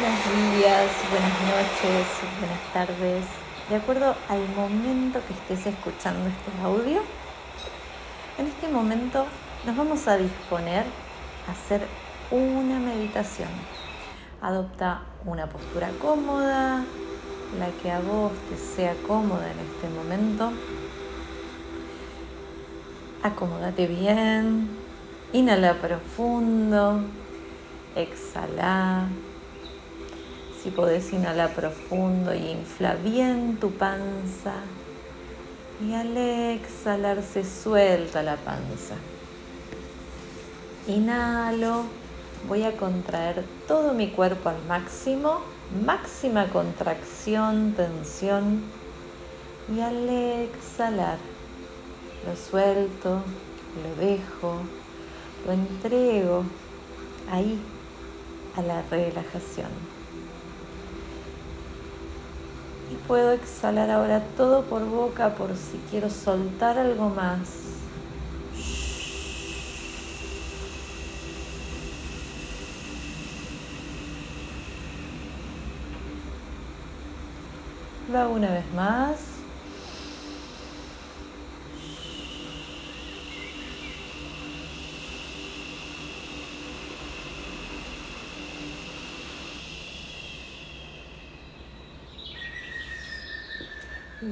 buenos días, buenas noches, buenas tardes, de acuerdo al momento que estés escuchando este audio. En este momento nos vamos a disponer a hacer una meditación. Adopta una postura cómoda, la que a vos te sea cómoda en este momento. Acomódate bien, inhala profundo, exhala. Si podés inhalar profundo y infla bien tu panza. Y al exhalar se suelta la panza. Inhalo, voy a contraer todo mi cuerpo al máximo, máxima contracción, tensión. Y al exhalar, lo suelto, lo dejo, lo entrego ahí a la relajación. Y puedo exhalar ahora todo por boca por si quiero soltar algo más. Lo hago una vez más.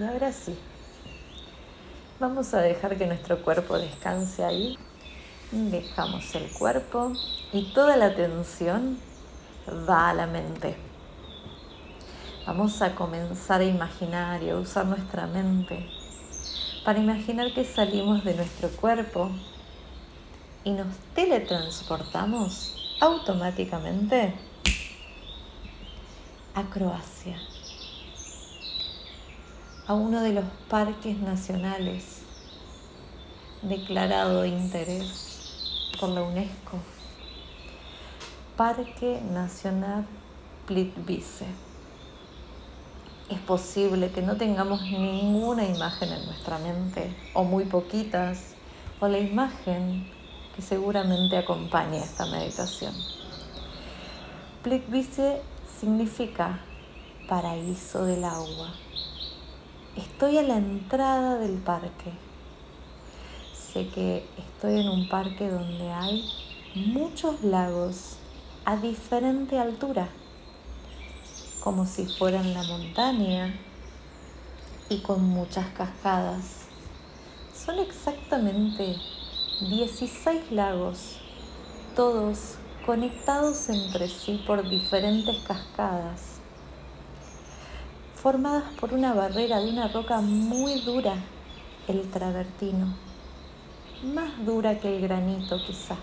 Y ahora sí, vamos a dejar que nuestro cuerpo descanse ahí. Dejamos el cuerpo y toda la atención va a la mente. Vamos a comenzar a imaginar y a usar nuestra mente para imaginar que salimos de nuestro cuerpo y nos teletransportamos automáticamente a Croacia a uno de los parques nacionales declarado de interés por la UNESCO, Parque Nacional Plitvice. Es posible que no tengamos ninguna imagen en nuestra mente, o muy poquitas, o la imagen que seguramente acompaña esta meditación. Plitvice significa paraíso del agua Estoy a la entrada del parque. Sé que estoy en un parque donde hay muchos lagos a diferente altura, como si fueran la montaña y con muchas cascadas. Son exactamente 16 lagos, todos conectados entre sí por diferentes cascadas formadas por una barrera de una roca muy dura, el travertino, más dura que el granito quizá.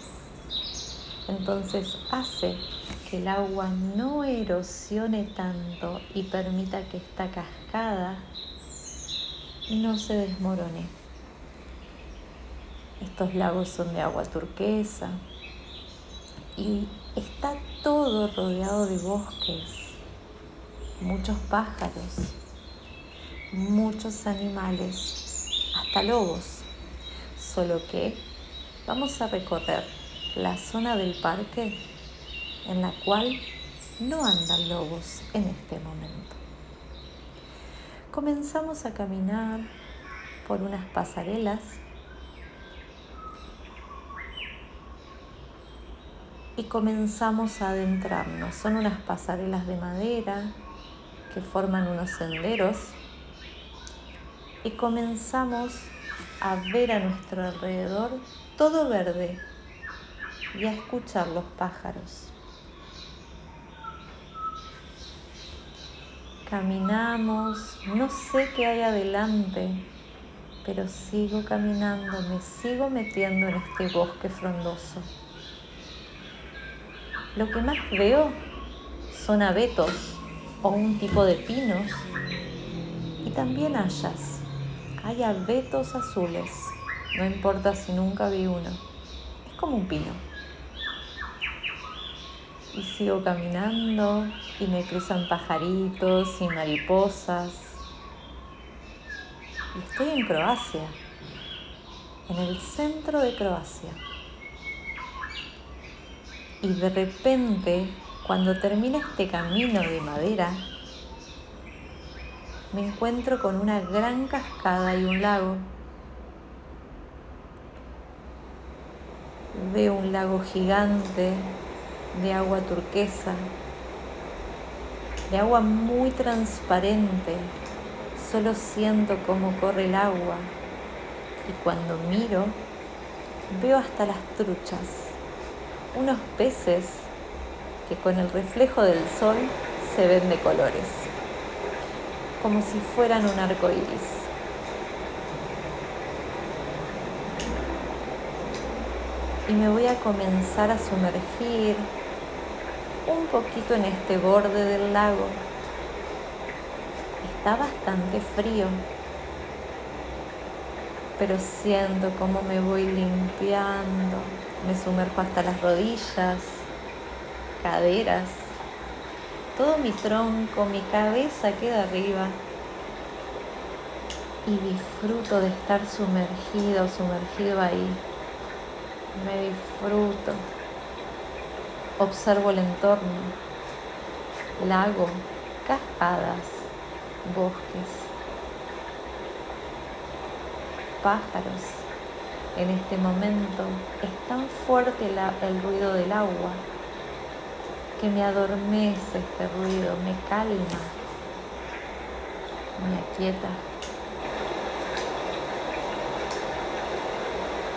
Entonces hace que el agua no erosione tanto y permita que esta cascada no se desmorone. Estos lagos son de agua turquesa y está todo rodeado de bosques muchos pájaros, muchos animales, hasta lobos. Solo que vamos a recorrer la zona del parque en la cual no andan lobos en este momento. Comenzamos a caminar por unas pasarelas y comenzamos a adentrarnos. Son unas pasarelas de madera que forman unos senderos y comenzamos a ver a nuestro alrededor todo verde y a escuchar los pájaros. Caminamos, no sé qué hay adelante, pero sigo caminando, me sigo metiendo en este bosque frondoso. Lo que más veo son abetos o un tipo de pinos y también hayas. Hay abetos azules, no importa si nunca vi uno, es como un pino. Y sigo caminando y me cruzan pajaritos y mariposas. Y estoy en Croacia, en el centro de Croacia. Y de repente Cuando termina este camino de madera, me encuentro con una gran cascada y un lago. Veo un lago gigante de agua turquesa, de agua muy transparente. Solo siento cómo corre el agua y cuando miro veo hasta las truchas, unos peces que con el reflejo del sol se ven de colores como si fueran un arco iris. Y me voy a comenzar a sumergir un poquito en este borde del lago. Está bastante frío, pero siento cómo me voy limpiando. Me sumerjo hasta las rodillas, caderas, todo mi tronco, mi cabeza queda arriba y disfruto de estar sumergido, sumergido ahí. Me disfruto. Observo el entorno, lago, cascadas, bosques, pájaros. En este momento es tan fuerte el ruido del agua que me adormece este ruido, me calma, me aquieta.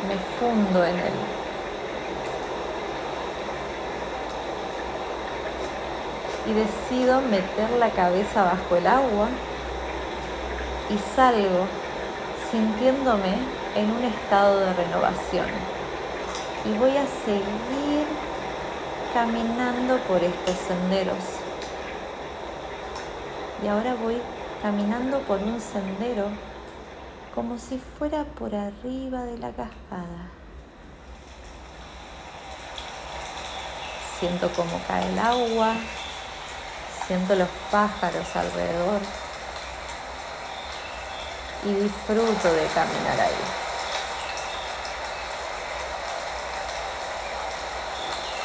Me fundo en él. Y decido meter la cabeza bajo el agua y salgo sintiéndome en un estado de renovación. Y voy a seguir caminando por estos senderos. Y ahora voy caminando por un sendero como si fuera por arriba de la cascada. Siento cómo cae el agua, siento los pájaros alrededor y disfruto de caminar ahí.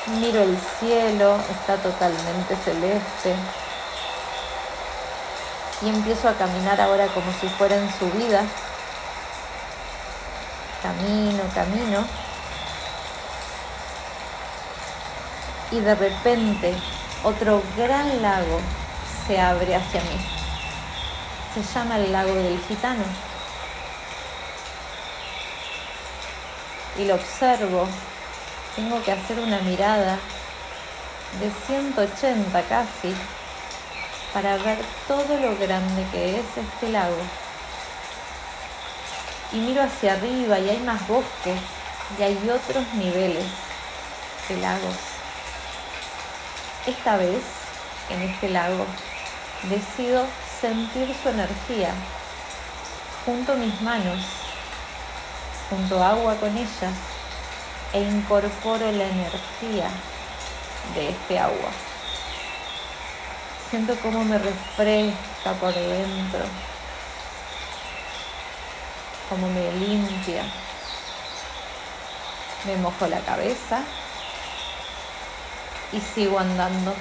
Miro el cielo, está totalmente celeste. Y empiezo a caminar ahora como si fuera en subida. Camino, camino. Y de repente otro gran lago se abre hacia mí. Se llama el lago del gitano. Y lo observo tengo que hacer una mirada de 180 casi para ver todo lo grande que es este lago. Y miro hacia arriba y hay más bosques y hay otros niveles de lagos. Esta vez, en este lago, decido sentir su energía junto mis manos, junto agua con ellas e incorporo la energía de este agua. Siento cómo me refresca por dentro, cómo me limpia. Me mojo la cabeza y sigo andando.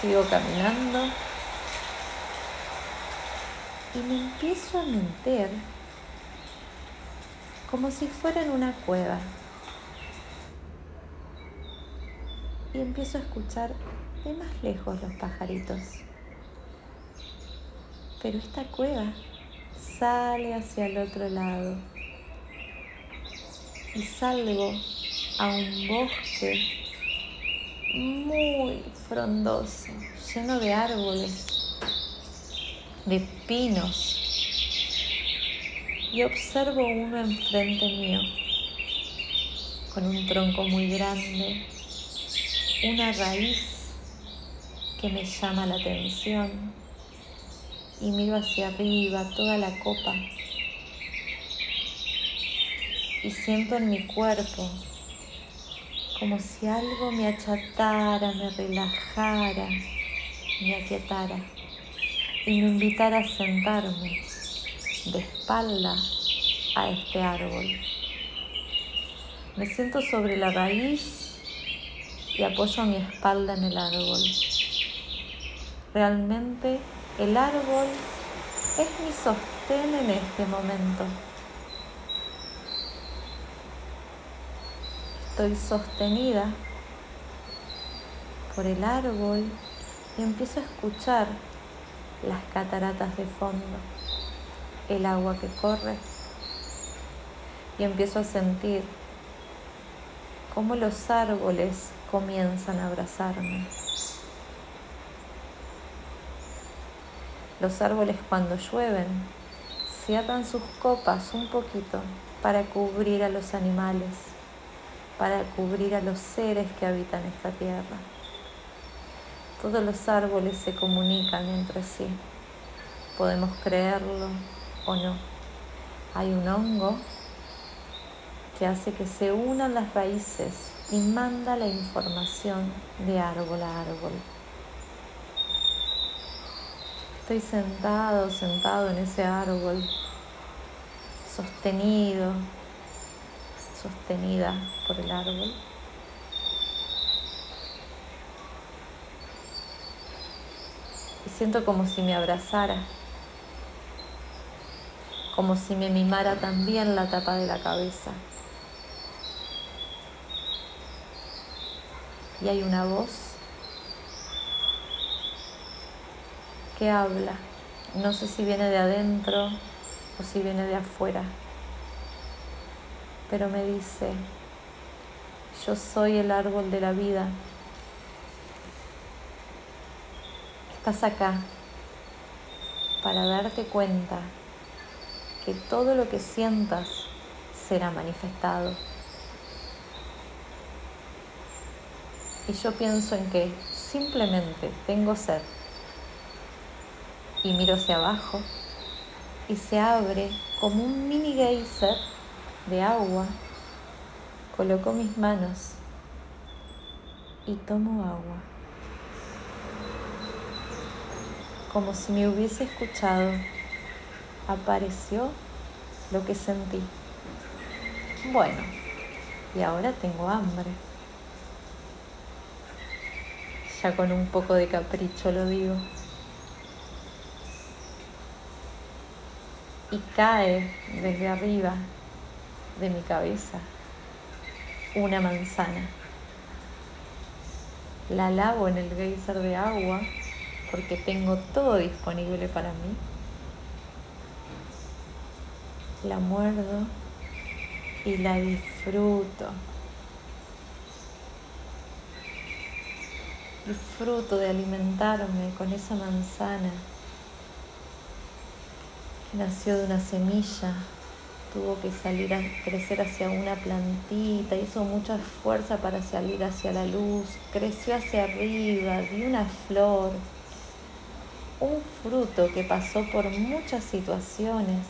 Sigo caminando y me empiezo a meter como si fuera en una cueva. Y empiezo a escuchar de más lejos los pajaritos. Pero esta cueva sale hacia el otro lado. Y salgo a un bosque muy frondoso, lleno de árboles de pinos. Y observo uno enfrente mío con un tronco muy grande, una raíz que me llama la atención y miro hacia arriba toda la copa y siento en mi cuerpo como si algo me achatara, me relajara, me aquietara y me invitara a sentarme de espalda a este árbol. Me siento sobre la raíz y apoyo mi espalda en el árbol. Realmente el árbol es mi sostén en este momento. Estoy sostenida por el árbol y empiezo a escuchar las cataratas de fondo, el agua que corre y empiezo a sentir cómo los árboles comienzan a abrazarme. Los árboles cuando llueven cierran sus copas un poquito para cubrir a los animales, para cubrir a los seres que habitan esta tierra. Todos los árboles se comunican entre sí. Podemos creerlo o no. Hay un hongo que hace que se unan las raíces y manda la información de árbol a árbol. Estoy sentado, sentado en ese árbol, sostenido, sostenida por el árbol. Siento como si me abrazara, como si me mimara también la tapa de la cabeza. Y hay una voz que habla, no sé si viene de adentro o si viene de afuera, pero me dice, yo soy el árbol de la vida Estás acá para darte cuenta que todo lo que sientas será manifestado. Y yo pienso en que simplemente tengo sed y miro hacia abajo y se abre como un mini geyser de agua. Coloco mis manos y tomo agua. Como si me hubiese escuchado, apareció lo que sentí. Bueno, y ahora tengo hambre. Ya con un poco de capricho lo digo. Y cae desde arriba de mi cabeza una manzana. La lavo en el geyser de agua porque tengo todo disponible para mí. La muerdo y la disfruto. Disfruto de alimentarme con esa manzana que nació de una semilla, tuvo que salir a crecer hacia una plantita, hizo mucha fuerza para salir hacia la luz, creció hacia arriba, dio una flor, un fruto que pasó por muchas situaciones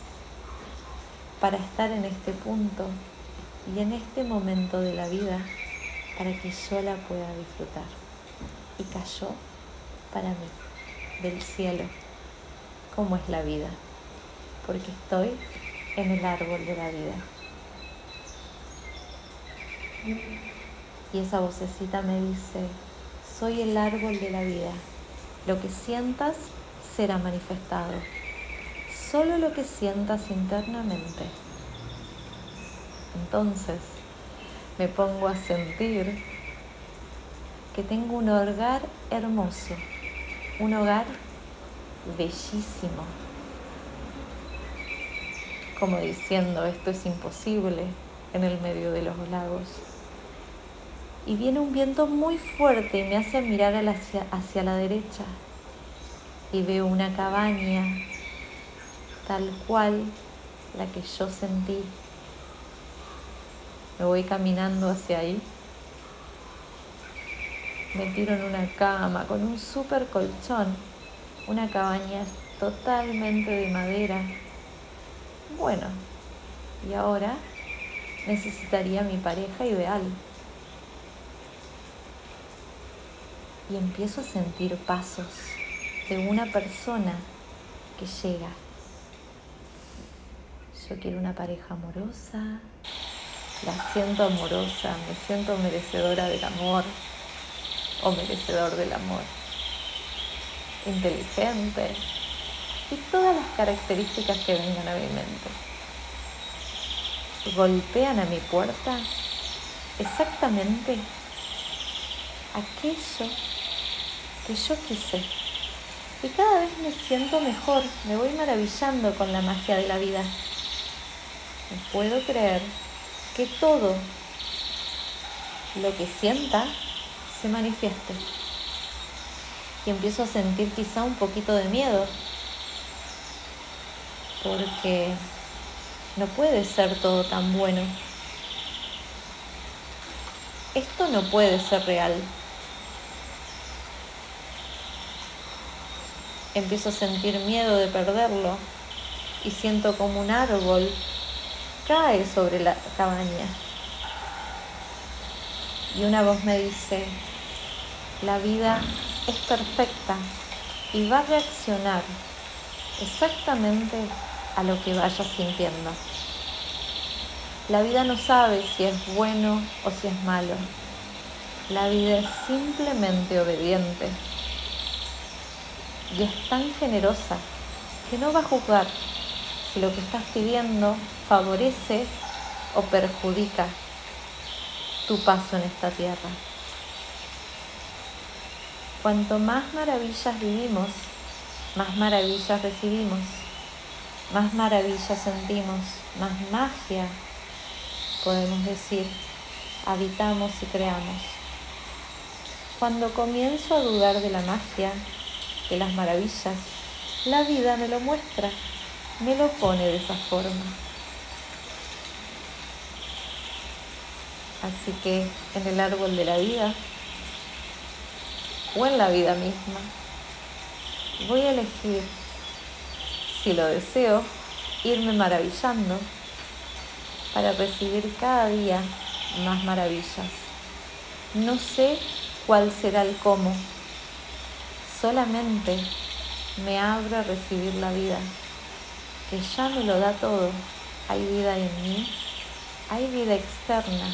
para estar en este punto y en este momento de la vida para que yo la pueda disfrutar. Y cayó para mí del cielo, como es la vida, porque estoy en el árbol de la vida. Y esa vocecita me dice, soy el árbol de la vida. Lo que sientas será manifestado. Solo lo que sientas internamente. Entonces me pongo a sentir que tengo un hogar hermoso, un hogar bellísimo. Como diciendo, esto es imposible en el medio de los lagos. Y viene un viento muy fuerte y me hace mirar hacia, hacia la derecha y veo una cabaña tal cual la que yo sentí. Me voy caminando hacia ahí. Me tiro en una cama con un super colchón. Una cabaña totalmente de madera. Bueno, y ahora necesitaría mi pareja ideal. Y empiezo a sentir pasos de una persona que llega. Yo quiero una pareja amorosa, la siento amorosa, me siento merecedora del amor o merecedor del amor, inteligente y todas las características que vengan a mi mente. Golpean a mi puerta exactamente aquello que yo quise. Y cada vez me siento mejor, me voy maravillando con la magia de la vida. No puedo creer que todo lo que sienta se manifieste. Y empiezo a sentir quizá un poquito de miedo, porque no puede ser todo tan bueno. Esto no puede ser real. Empiezo a sentir miedo de perderlo y siento como un árbol cae sobre la cabaña. Y una voz me dice, la vida es perfecta y va a reaccionar exactamente a lo que vayas sintiendo. La vida no sabe si es bueno o si es malo. La vida es simplemente obediente. Y es tan generosa que no va a juzgar si lo que estás pidiendo favorece o perjudica tu paso en esta tierra. Cuanto más maravillas vivimos, más maravillas recibimos, más maravillas sentimos, más magia, podemos decir, habitamos y creamos. Cuando comienzo a dudar de la magia, de las maravillas, la vida me lo muestra, me lo pone de esa forma. Así que en el árbol de la vida o en la vida misma, voy a elegir, si lo deseo, irme maravillando para recibir cada día más maravillas. No sé cuál será el cómo, solamente me abro a recibir la vida, que ya me lo da todo. Hay vida en mí, hay vida externa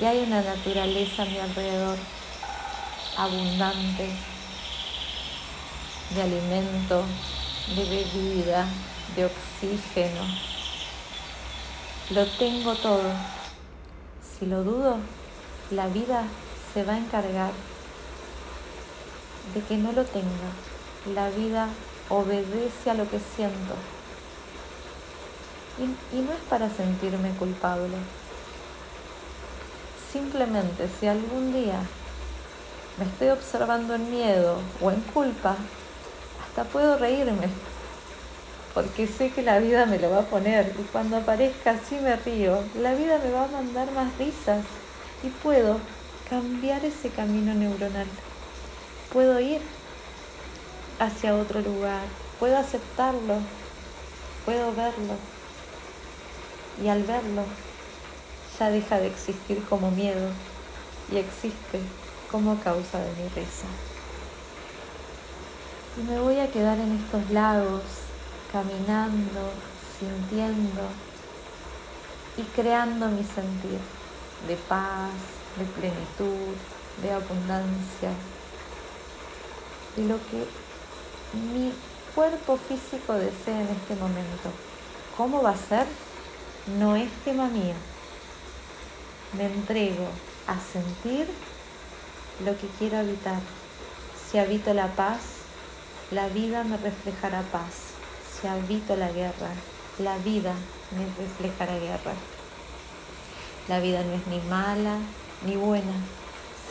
y hay una naturaleza a mi alrededor abundante de alimento, de bebida, de oxígeno. Lo tengo todo. Si lo dudo, la vida se va a encargar de que no lo tenga. La vida obedece a lo que siento. Y, y no es para sentirme culpable. Simplemente si algún día me estoy observando en miedo o en culpa, hasta puedo reírme, porque sé que la vida me lo va a poner y cuando aparezca así me río, la vida me va a mandar más risas y puedo cambiar ese camino neuronal. Puedo ir hacia otro lugar, puedo aceptarlo, puedo verlo y al verlo ya deja de existir como miedo y existe como causa de mi risa. Y me voy a quedar en estos lagos, caminando, sintiendo y creando mi sentir de paz, de plenitud, de abundancia, lo que mi cuerpo físico desea en este momento. ¿Cómo va a ser? No es tema mío me entrego a sentir lo que quiero habitar. Si habito la paz, la vida me reflejará paz. Si habito la guerra, la vida me reflejará guerra. La vida no es ni mala ni buena,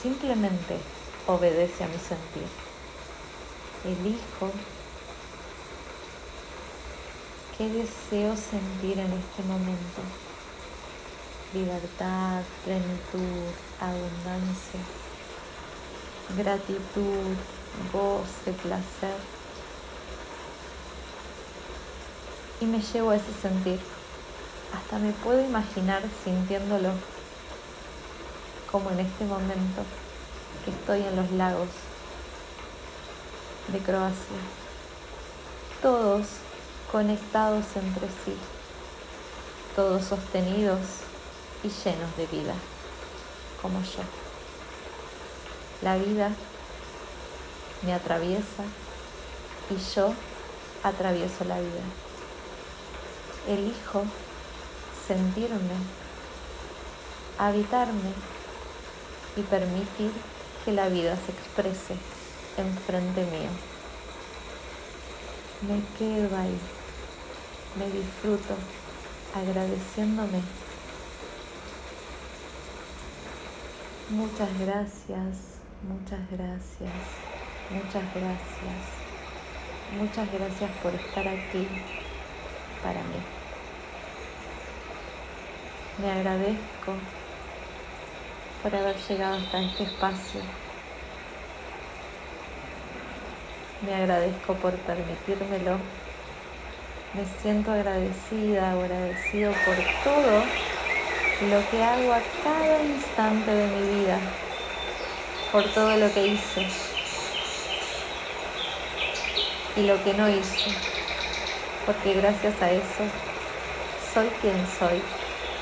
simplemente obedece a mi sentir. Elijo qué deseo sentir en este momento libertad, plenitud, abundancia, gratitud, goce, placer. Y me llevo a ese sentir. Hasta me puedo imaginar sintiéndolo como en este momento que estoy en los lagos de Croacia. Todos conectados entre sí, todos sostenidos y llenos de vida, como yo. La vida me atraviesa y yo atravieso la vida. Elijo sentirme, habitarme y permitir que la vida se exprese enfrente mío. Me quedo ahí, me disfruto agradeciéndome. Muchas gracias, muchas gracias, muchas gracias, muchas gracias por estar aquí para mí. Me agradezco por haber llegado hasta este espacio. Me agradezco por permitírmelo. Me siento agradecida, agradecido por todo lo que hago a cada instante de mi vida, por todo lo que hice y lo que no hice, porque gracias a eso soy quien soy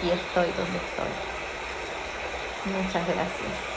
y estoy donde estoy. Muchas gracias.